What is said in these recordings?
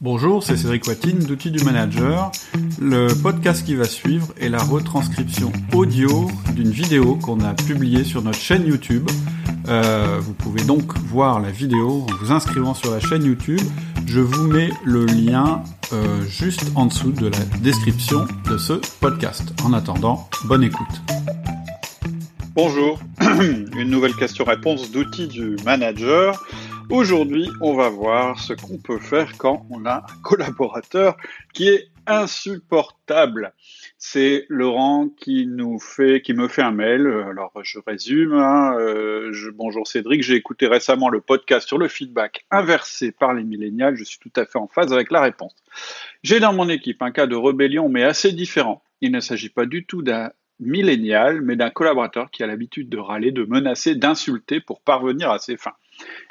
Bonjour, c'est Cédric Watine d'Outils du Manager. Le podcast qui va suivre est la retranscription audio d'une vidéo qu'on a publiée sur notre chaîne YouTube. Euh, vous pouvez donc voir la vidéo en vous inscrivant sur la chaîne YouTube. Je vous mets le lien euh, juste en dessous de la description de ce podcast. En attendant, bonne écoute. Bonjour, une nouvelle question-réponse d'Outils du Manager. Aujourd'hui, on va voir ce qu'on peut faire quand on a un collaborateur qui est insupportable. C'est Laurent qui nous fait, qui me fait un mail. Alors, je résume. Hein, euh, bonjour Cédric, j'ai écouté récemment le podcast sur le feedback inversé par les millénials. Je suis tout à fait en phase avec la réponse. J'ai dans mon équipe un cas de rébellion, mais assez différent. Il ne s'agit pas du tout d'un millénial, mais d'un collaborateur qui a l'habitude de râler, de menacer, d'insulter pour parvenir à ses fins.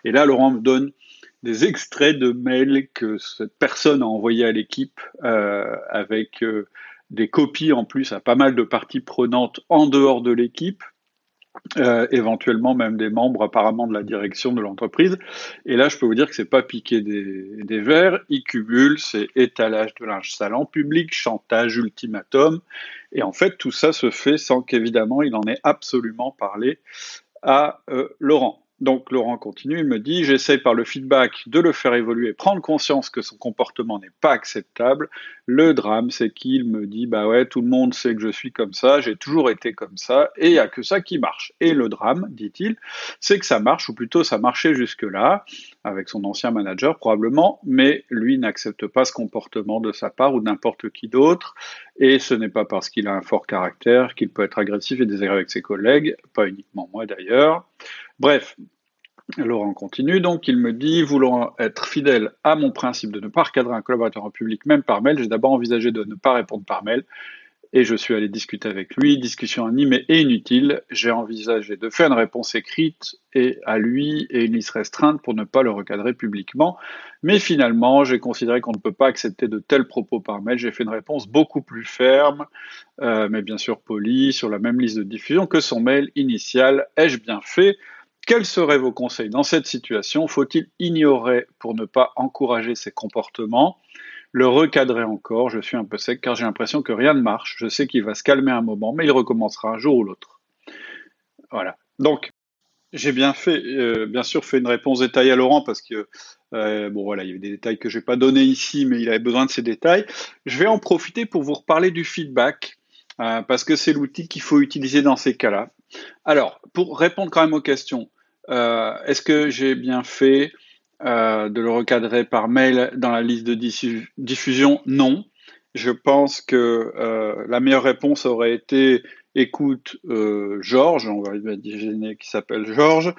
Et là, Laurent me donne des extraits de mails que cette personne a envoyés à l'équipe euh, avec euh, des copies en plus à pas mal de parties prenantes en dehors de l'équipe. Euh, éventuellement même des membres apparemment de la direction de l'entreprise. Et là, je peux vous dire que c'est pas piquer des, verres, il cumule, c'est étalage de linge sale public, chantage, ultimatum. Et en fait, tout ça se fait sans qu'évidemment il en ait absolument parlé à Laurent. Donc Laurent continue, il me dit, j'essaie par le feedback de le faire évoluer, prendre conscience que son comportement n'est pas acceptable. Le drame, c'est qu'il me dit, bah ouais, tout le monde sait que je suis comme ça, j'ai toujours été comme ça, et il n'y a que ça qui marche. Et le drame, dit-il, c'est que ça marche, ou plutôt ça marchait jusque-là, avec son ancien manager probablement, mais lui n'accepte pas ce comportement de sa part ou n'importe qui d'autre, et ce n'est pas parce qu'il a un fort caractère qu'il peut être agressif et désagréable avec ses collègues, pas uniquement moi d'ailleurs. Bref, Laurent continue. Donc, il me dit, voulant être fidèle à mon principe de ne pas recadrer un collaborateur en public, même par mail, j'ai d'abord envisagé de ne pas répondre par mail, et je suis allé discuter avec lui, discussion animée et inutile, j'ai envisagé de faire une réponse écrite et à lui et une liste restreinte pour ne pas le recadrer publiquement, mais finalement j'ai considéré qu'on ne peut pas accepter de tels propos par mail, j'ai fait une réponse beaucoup plus ferme, euh, mais bien sûr polie, sur la même liste de diffusion que son mail initial, ai-je bien fait? Quels seraient vos conseils dans cette situation? Faut-il ignorer pour ne pas encourager ces comportements? Le recadrer encore Je suis un peu sec car j'ai l'impression que rien ne marche. Je sais qu'il va se calmer un moment, mais il recommencera un jour ou l'autre. Voilà. Donc, j'ai bien fait, euh, bien sûr, fait une réponse détaillée à Laurent parce que euh, bon voilà, il y avait des détails que je n'ai pas donnés ici, mais il avait besoin de ces détails. Je vais en profiter pour vous reparler du feedback euh, parce que c'est l'outil qu'il faut utiliser dans ces cas-là. Alors, pour répondre quand même aux questions, est-ce que j'ai bien fait euh, de le recadrer par mail dans la liste de diffusion? Non. Je pense que euh, la meilleure réponse aurait été écoute Georges, on va imaginer qui s'appelle Georges.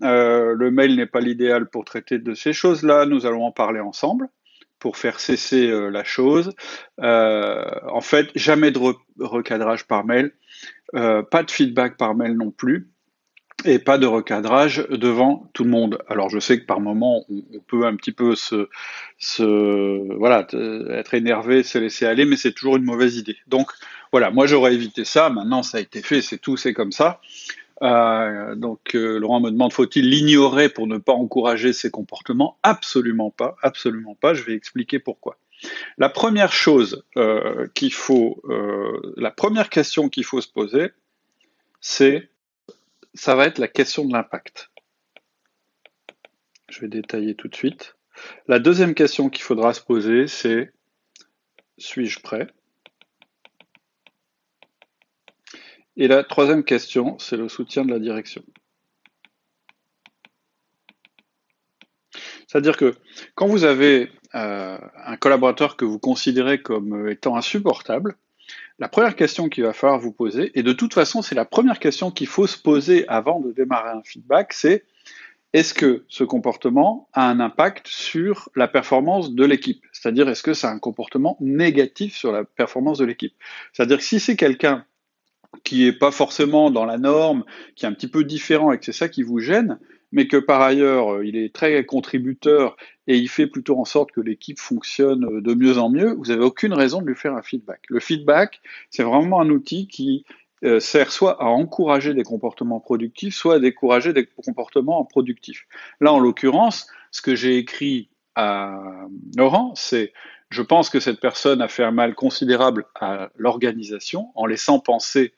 le mail n'est pas l'idéal pour traiter de ces choses-là. Nous allons en parler ensemble pour faire cesser la chose. en fait, jamais de recadrage par mail, pas de feedback par mail non plus et pas de recadrage devant tout le monde. Alors je sais que par moment on, peut un petit peu se, se voilà être énervé, se laisser aller, mais c'est toujours une mauvaise idée. Donc voilà, moi j'aurais évité ça. Maintenant ça a été fait, c'est tout, c'est comme ça. Euh, donc euh, Laurent me demande faut-il l'ignorer pour ne pas encourager ces comportements? Absolument pas, absolument pas. Je vais expliquer pourquoi. La première chose euh, qu'il faut, la première question qu'il faut se poser, c'est ça va être la question de l'impact. Je vais détailler tout de suite. La deuxième question qu'il faudra se poser, c'est suis-je prêt? Et la troisième question, c'est le soutien de la direction. C'est-à-dire que quand vous avez euh, un collaborateur que vous considérez comme étant insupportable, la première question qu'il va falloir vous poser, et de toute façon c'est la première question qu'il faut se poser avant de démarrer un feedback, c'est est-ce que ce comportement a un impact sur la performance de l'équipe? C'est-à-dire est-ce que c'est un comportement négatif sur la performance de l'équipe? C'est-à-dire si c'est quelqu'un qui n'est pas forcément dans la norme, qui est un petit peu différent et que c'est ça qui vous gêne, mais que par ailleurs, euh, il est très contributeur et il fait plutôt en sorte que l'équipe fonctionne euh, de mieux en mieux, vous n'avez aucune raison de lui faire un feedback. Le feedback, c'est vraiment un outil qui euh, sert soit à encourager des comportements productifs, soit à décourager des comportements improductifs. Là, en l'occurrence, ce que j'ai écrit à Laurent, c'est je pense que cette personne a fait un mal considérable à l'organisation en laissant penser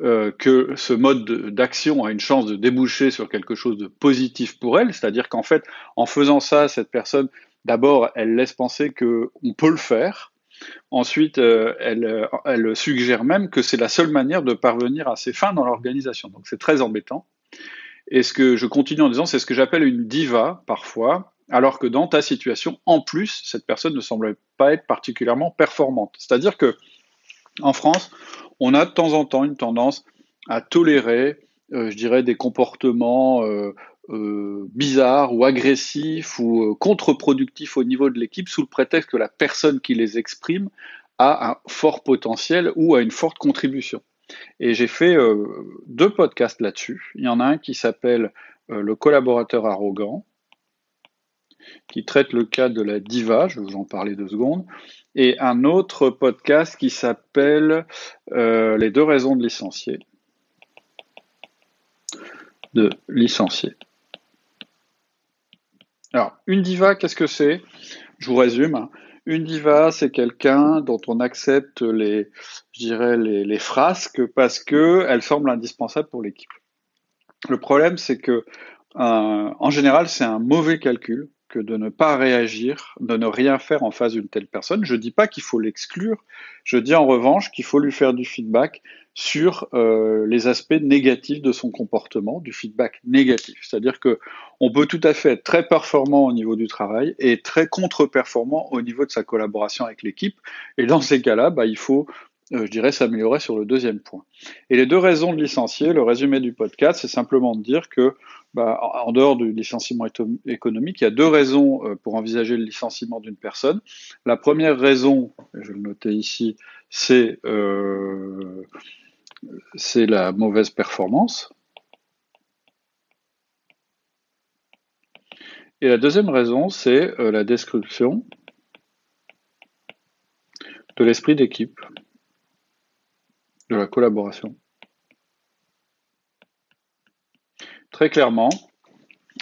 euh, que ce mode d'action a une chance de déboucher sur quelque chose de positif pour elle, c'est-à-dire qu'en fait, en faisant ça, cette personne, d'abord, elle laisse penser qu'on peut le faire. Ensuite, euh, elle, elle, suggère même que c'est la seule manière de parvenir à ses fins dans l'organisation. Donc c'est très embêtant. Et ce que je continue en disant, c'est ce que j'appelle une diva parfois, alors que dans ta situation, en plus, cette personne ne semble pas être particulièrement performante. C'est-à-dire que en France, on a de temps en temps une tendance à tolérer, euh, je dirais, des comportements euh, euh, bizarres ou agressifs ou contre-productifs au niveau de l'équipe sous le prétexte que la personne qui les exprime a un fort potentiel ou a une forte contribution. Et j'ai fait deux podcasts là-dessus. Il y en a un qui s'appelle Le collaborateur arrogant, qui traite le cas de la diva, je vais vous en parler deux secondes, et un autre podcast qui s'appelle euh, Les deux raisons de licencier. De licencier. Alors, une diva, qu'est-ce que c'est? Je vous résume. Une diva, c'est quelqu'un dont on accepte les, je dirais, les, frasques parce qu'elle semble indispensable pour l'équipe. Le problème, c'est que, euh, en général, c'est un mauvais calcul que de ne pas réagir, de ne rien faire en face d'une telle personne. Je ne dis pas qu'il faut l'exclure, je dis en revanche qu'il faut lui faire du feedback sur euh, les aspects négatifs de son comportement, du feedback négatif. C'est-à-dire que on peut tout à fait être très performant au niveau du travail et très contre-performant au niveau de sa collaboration avec l'équipe. Et dans ces cas-là, bah, il faut euh, je dirais, s'améliorer sur le deuxième point. Et les deux raisons de licencier, le résumé du podcast, c'est simplement de dire que, bah, en dehors du licenciement économique, il y a deux raisons euh, pour envisager le licenciement d'une personne. La première raison, je vais le noter ici, c'est euh, la mauvaise performance. Et la deuxième raison, c'est la description de l'esprit d'équipe de la collaboration. Très clairement,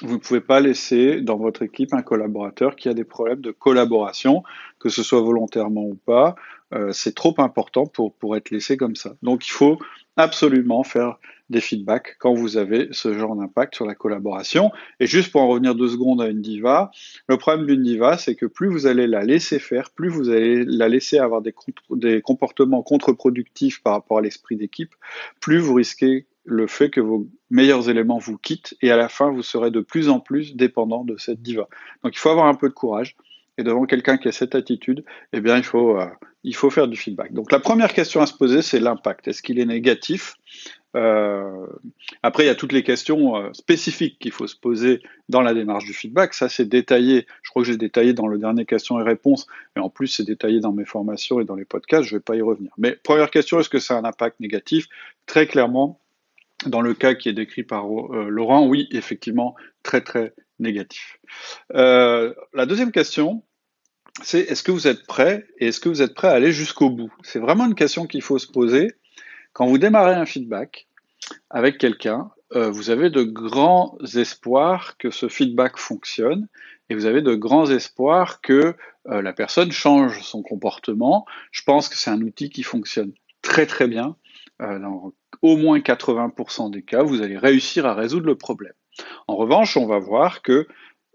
vous ne pouvez pas laisser dans votre équipe un collaborateur qui a des problèmes de collaboration, que ce soit volontairement ou pas. Euh, c'est trop important pour, pour être laissé comme ça. Donc il faut absolument faire des feedbacks quand vous avez ce genre d'impact sur la collaboration. Et juste pour en revenir deux secondes à une diva, le problème d'une diva, c'est que plus vous allez la laisser faire, plus vous allez la laisser avoir des, des comportements contre-productifs par rapport à l'esprit d'équipe, plus vous risquez le fait que vos meilleurs éléments vous quittent et à la fin, vous serez de plus en plus dépendant de cette diva. Donc il faut avoir un peu de courage. Et devant quelqu'un qui a cette attitude, eh bien, il faut, euh, il faut faire du feedback. Donc la première question à se poser, c'est l'impact. Est-ce qu'il est négatif? Euh, après, il y a toutes les questions euh, spécifiques qu'il faut se poser dans la démarche du feedback. Ça, c'est détaillé. Je crois que j'ai détaillé dans le dernier questions et réponses. Et en plus, c'est détaillé dans mes formations et dans les podcasts. Je ne vais pas y revenir. Mais première question, est-ce que ça a un impact négatif? Très clairement, dans le cas qui est décrit par euh, Laurent, oui, effectivement, très, très négatif. la deuxième question, c'est est-ce que vous êtes prêt et est-ce que vous êtes prêt à aller jusqu'au bout? C'est vraiment une question qu'il faut se poser. Quand vous démarrez un feedback avec quelqu'un, euh, vous avez de grands espoirs que ce feedback fonctionne et vous avez de grands espoirs que euh, la personne change son comportement. Je pense que c'est un outil qui fonctionne très très bien. Euh, dans au moins 80% des cas, vous allez réussir à résoudre le problème. En revanche, on va voir que,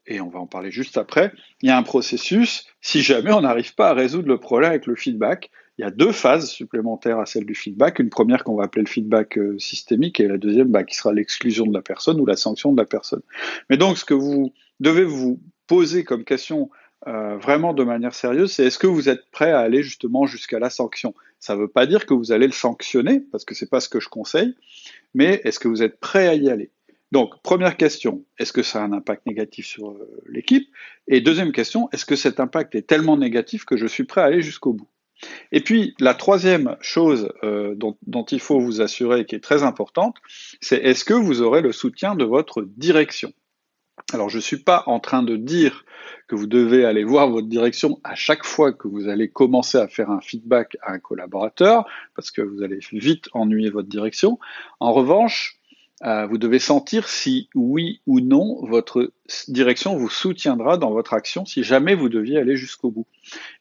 et on va en parler juste après, il y a un processus, si jamais on n'arrive pas à résoudre le problème avec le feedback, il y a deux phases supplémentaires à celle du feedback. Une première qu'on va appeler le feedback euh, systémique et la deuxième bah, qui sera l'exclusion de la personne ou la sanction de la personne. Mais donc ce que vous devez vous poser comme question euh, vraiment de manière sérieuse, c'est est-ce que vous êtes prêt à aller justement jusqu'à la sanction? Ça ne veut pas dire que vous allez le sanctionner, parce que ce n'est pas ce que je conseille, mais est-ce que vous êtes prêt à y aller? Donc, première question, est-ce que ça a un impact négatif sur euh, l'équipe? Et deuxième question, est-ce que cet impact est tellement négatif que je suis prêt à aller jusqu'au bout? Et puis, la troisième chose euh, dont, il faut vous assurer, qui est très importante, c'est est-ce que vous aurez le soutien de votre direction? Alors, je ne suis pas en train de dire que vous devez aller voir votre direction à chaque fois que vous allez commencer à faire un feedback à un collaborateur, parce que vous allez vite ennuyer votre direction. En revanche, euh, vous devez sentir si oui ou non votre direction vous soutiendra dans votre action si jamais vous deviez aller jusqu'au bout.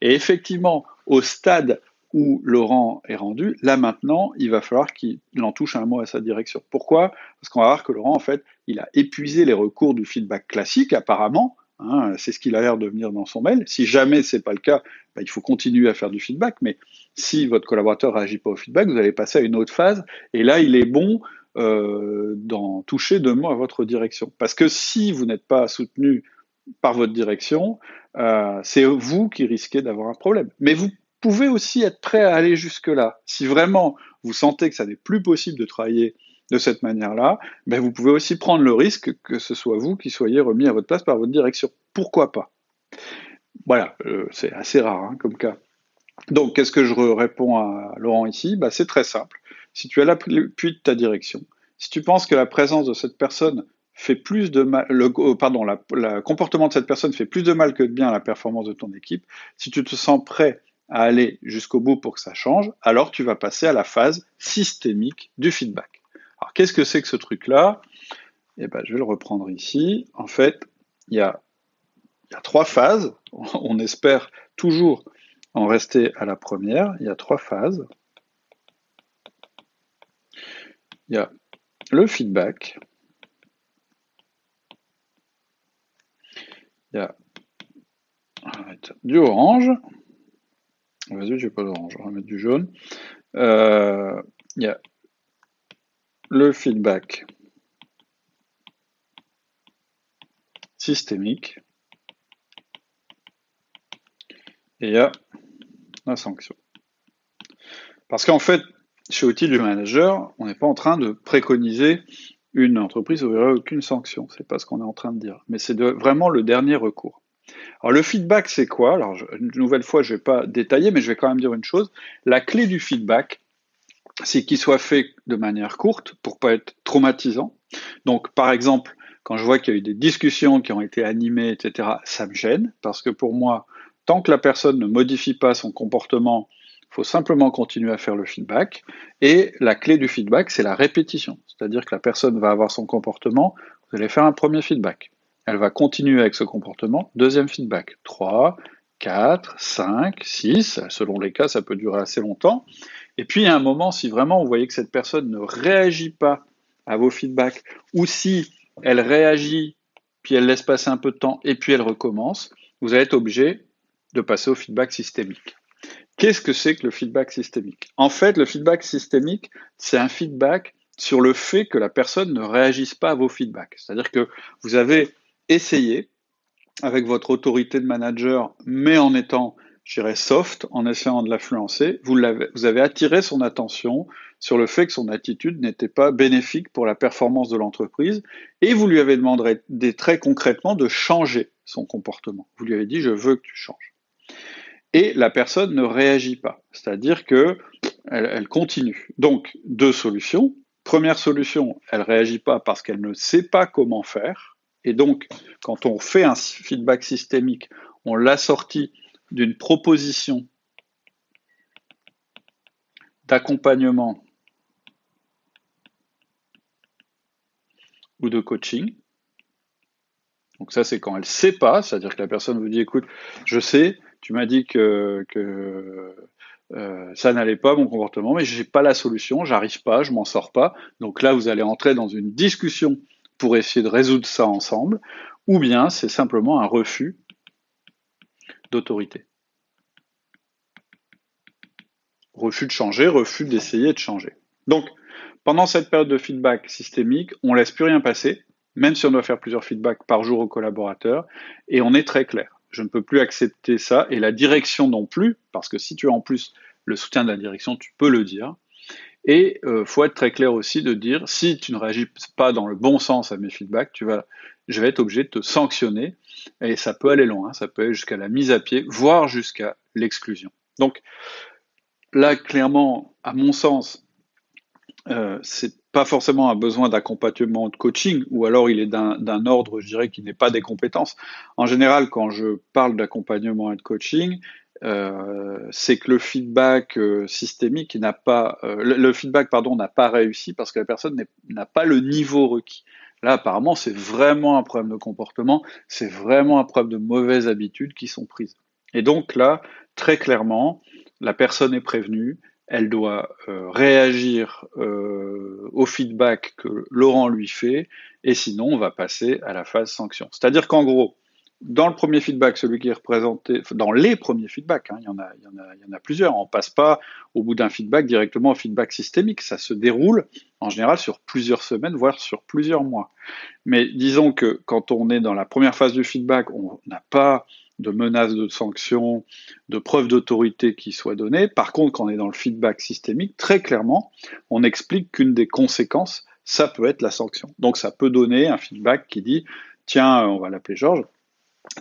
Et effectivement, au stade où Laurent est rendu, là maintenant, il va falloir qu'il en touche un mot à sa direction. Pourquoi? Parce qu'on va voir que Laurent, en fait, il a épuisé les recours du feedback classique, apparemment. Hein, c'est ce qu'il a l'air de venir dans son mail. Si jamais c'est pas le cas, bah, il faut continuer à faire du feedback. Mais si votre collaborateur réagit pas au feedback, vous allez passer à une autre phase. Et là, il est bon euh, d'en toucher deux mots à votre direction. Parce que si vous n'êtes pas soutenu par votre direction, euh, c'est vous qui risquez d'avoir un problème. Mais vous pouvez aussi être prêt à aller jusque-là. Si vraiment vous sentez que ça n'est plus possible de travailler de cette manière-là, ben vous pouvez aussi prendre le risque que ce soit vous qui soyez remis à votre place par votre direction. Pourquoi pas? Voilà, euh, c'est assez rare hein, comme cas. Donc, qu'est-ce que je réponds à Laurent ici? Bah, C'est très simple. Si tu as l'appui de ta direction, si tu penses que la présence de cette personne fait plus de mal, le, pardon, le comportement de cette personne fait plus de mal que de bien à la performance de ton équipe, si tu te sens prêt à aller jusqu'au bout pour que ça change, alors tu vas passer à la phase systémique du feedback. Alors qu'est-ce que c'est que ce truc-là? Eh ben, je vais le reprendre ici. En fait, il y a trois phases. On espère toujours en rester à la première. Il y a trois phases. Il y a le feedback, il y a du orange, vas-y, j'ai pas d'orange, on va mettre du jaune, euh, il y a le feedback systémique, et il y a la sanction. Parce qu'en fait, chez Outil du Manager, on n'est pas en train de préconiser une entreprise n'aurait aucune sanction. C'est pas ce qu'on est en train de dire. Mais c'est vraiment le dernier recours. Alors le feedback, c'est quoi? Alors une nouvelle fois, je vais pas détailler, mais je vais quand même dire une chose. La clé du feedback, c'est qu'il soit fait de manière courte pour pas être traumatisant. Donc par exemple, quand je vois qu'il y a eu des discussions qui ont été animées, etc., ça me gêne parce que pour moi, tant que la personne ne modifie pas son comportement il faut simplement continuer à faire le feedback. Et la clé du feedback, c'est la répétition. C'est-à-dire que la personne va avoir son comportement, vous allez faire un premier feedback. Elle va continuer avec ce comportement, deuxième feedback. 3, 4, 5, 6, selon les cas, ça peut durer assez longtemps. Et puis, à un moment, si vraiment vous voyez que cette personne ne réagit pas à vos feedbacks, ou si elle réagit, puis elle laisse passer un peu de temps, et puis elle recommence, vous allez être obligé de passer au feedback systémique. Qu'est-ce que c'est que le feedback systémique? En fait, le feedback systémique, c'est un feedback sur le fait que la personne ne réagisse pas à vos feedbacks. C'est-à-dire que vous avez essayé avec votre autorité de manager, mais en étant, je dirais, soft, en essayant de l'influencer, vous, vous avez attiré son attention sur le fait que son attitude n'était pas bénéfique pour la performance de l'entreprise, et vous lui avez demandé très concrètement de changer son comportement. Vous lui avez dit, je veux que tu changes et la personne ne réagit pas. C'est-à-dire que elle, continue. Donc, deux solutions. Première solution, elle réagit pas parce qu'elle ne sait pas comment faire. Et donc, quand on fait un feedback systémique, on l'assortit d'une proposition d'accompagnement ou de coaching. Donc ça, c'est quand elle ne sait pas, c'est-à-dire que la personne vous dit, écoute, je sais, tu m'as dit que, euh, ça n'allait pas mon comportement, mais j'ai pas la solution, j'arrive pas, je m'en sors pas. Donc là, vous allez entrer dans une discussion pour essayer de résoudre ça ensemble, ou bien c'est simplement un refus d'autorité. Refus de changer, refus d'essayer de changer. Donc, pendant cette période de feedback systémique, on laisse plus rien passer, même si on doit faire plusieurs feedbacks par jour aux collaborateurs, et on est très clair je ne peux plus accepter ça, et la direction non plus, parce que si tu as en plus le soutien de la direction, tu peux le dire. Et euh, faut être très clair aussi de dire, si tu ne réagis pas dans le bon sens à mes feedbacks, tu vas, je vais être obligé de te sanctionner, et ça peut aller loin, ça peut aller jusqu'à la mise à pied, voire jusqu'à l'exclusion. Donc là, clairement, à mon sens, euh, c'est pas forcément un besoin d'accompagnement de coaching, ou alors il est d'un ordre, je dirais, qui n'est pas des compétences. En général, quand je parle d'accompagnement et de coaching, euh, c'est que le feedback euh, systémique n'a pas, euh, le, feedback pardon n'a pas réussi parce que la personne n'a pas le niveau requis. Là, apparemment, c'est vraiment un problème de comportement, c'est vraiment un problème de mauvaises habitudes qui sont prises. Et donc là, très clairement, la personne est prévenue, elle doit réagir au feedback que Laurent lui fait, et sinon on va passer à la phase sanction. C'est-à-dire qu'en gros, dans le premier feedback, celui qui est représenté, dans les premiers feedbacks, hein, il, y en a, il, y en a, plusieurs, on passe pas au bout d'un feedback directement au feedback systémique, ça se déroule en général sur plusieurs semaines, voire sur plusieurs mois. Mais disons que quand on est dans la première phase du feedback, on n'a pas de menaces de sanctions, de preuves d'autorité qui soient données. Par contre, quand on est dans le feedback systémique, très clairement, on explique qu'une des conséquences, ça peut être la sanction. Donc ça peut donner un feedback qui dit, tiens, on va l'appeler Georges,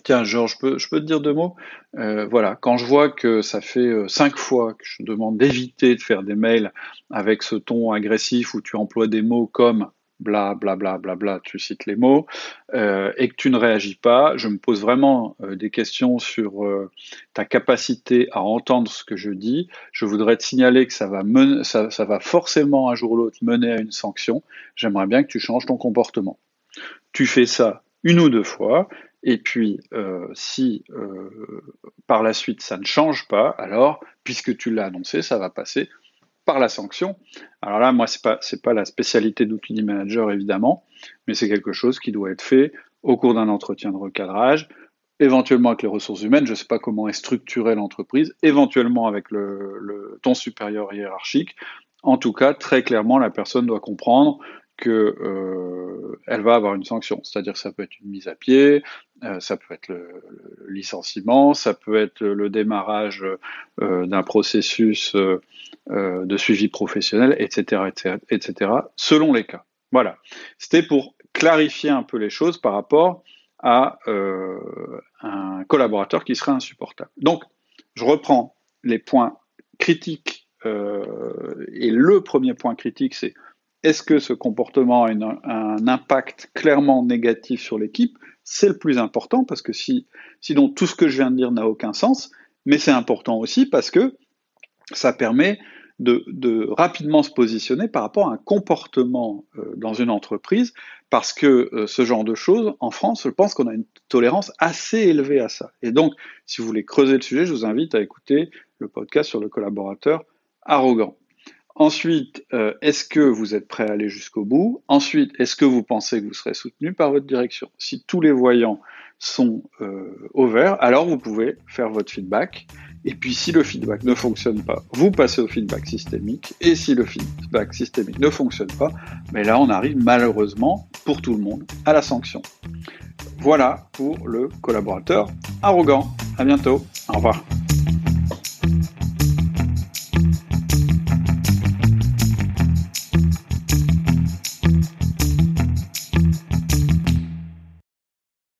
Tiens, Georges, je peux, je peux te dire deux mots? Euh, Voilà, quand je vois que ça fait euh, cinq fois que je demande d'éviter de faire des mails avec ce ton agressif où tu emploies des mots comme bla bla bla bla bla, tu cites les mots, euh, et que tu ne réagis pas, je me pose vraiment des questions sur ta capacité à entendre ce que je dis. Je voudrais te signaler que ça va, ça, va forcément un jour ou l'autre mener à une sanction. J'aimerais bien que tu changes ton comportement. Tu fais ça une ou deux fois, et puis, euh, si euh, par la suite ça ne change pas, alors, puisque tu l'as annoncé, ça va passer la sanction. Alors là, moi, pas c'est pas la spécialité d'Outils Manager évidemment, mais c'est quelque chose qui doit être fait au cours d'un entretien de recadrage, éventuellement avec les ressources humaines. Je ne sais pas comment est structurée l'entreprise, éventuellement avec le ton supérieur hiérarchique. En tout cas, très clairement, la personne doit comprendre que euh, elle va avoir une sanction. C'est-à-dire que ça peut être une mise à pied, euh, ça peut être le, licenciement, ça peut être le démarrage euh, d'un processus de suivi professionnel, etc., etc., etc., selon les cas. Voilà. C'était pour clarifier un peu les choses par rapport à un collaborateur qui serait insupportable. Donc, je reprends les points critiques. et le premier point critique, c'est est-ce que ce comportement a un impact clairement négatif sur l'équipe? C'est le plus important parce que si, sinon tout ce que je viens de dire n'a aucun sens, mais c'est important aussi parce que ça permet de, rapidement se positionner par rapport à un comportement euh, dans une entreprise, parce que euh, ce genre de choses, en France, je pense qu'on a une tolérance assez élevée à ça. Et donc, si vous voulez creuser le sujet, je vous invite à écouter le podcast sur le collaborateur arrogant. Ensuite, euh, est-ce que vous êtes prêt à aller jusqu'au bout? Ensuite, est-ce que vous pensez que vous serez soutenu par votre direction? Si tous les voyants sont euh, au vert, alors vous pouvez faire votre feedback. Et puis si le feedback ne fonctionne pas, vous passez au feedback systémique. Et si le feedback systémique ne fonctionne pas, mais là on arrive malheureusement pour tout le monde à la sanction. Voilà pour le collaborateur arrogant. À bientôt. Au revoir.